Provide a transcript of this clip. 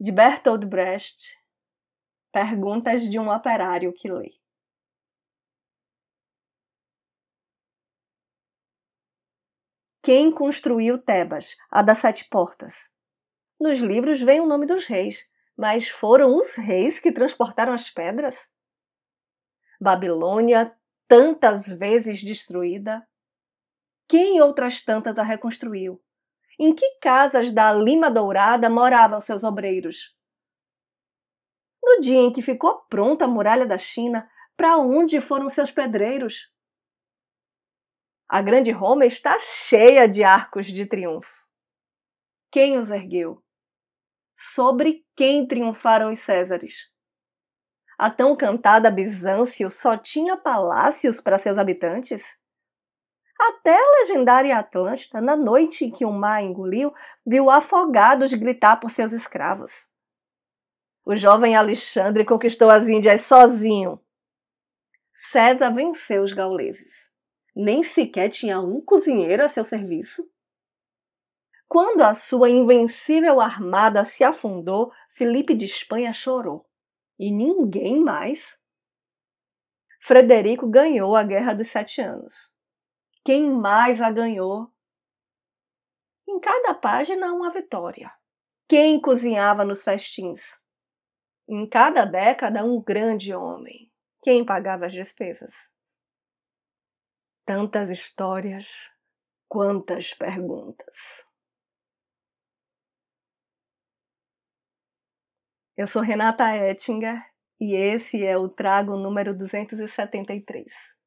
de Bertolt Brecht, Perguntas de um operário que lê. Quem construiu Tebas, a das sete portas? Nos livros vem o nome dos reis, mas foram os reis que transportaram as pedras? Babilônia, tantas vezes destruída, quem outras tantas a reconstruiu? Em que casas da Lima Dourada moravam seus obreiros? No dia em que ficou pronta a muralha da China, para onde foram seus pedreiros? A grande Roma está cheia de arcos de triunfo. Quem os ergueu? Sobre quem triunfaram os Césares? A tão cantada Bizâncio só tinha palácios para seus habitantes? Até a legendária Atlântida, na noite em que o mar engoliu, viu afogados gritar por seus escravos. O jovem Alexandre conquistou as Índias sozinho. César venceu os gauleses. Nem sequer tinha um cozinheiro a seu serviço. Quando a sua invencível armada se afundou, Felipe de Espanha chorou. E ninguém mais. Frederico ganhou a Guerra dos Sete Anos. Quem mais a ganhou? Em cada página, uma vitória. Quem cozinhava nos festins? Em cada década, um grande homem. Quem pagava as despesas? Tantas histórias, quantas perguntas. Eu sou Renata Ettinger e esse é o Trago número 273.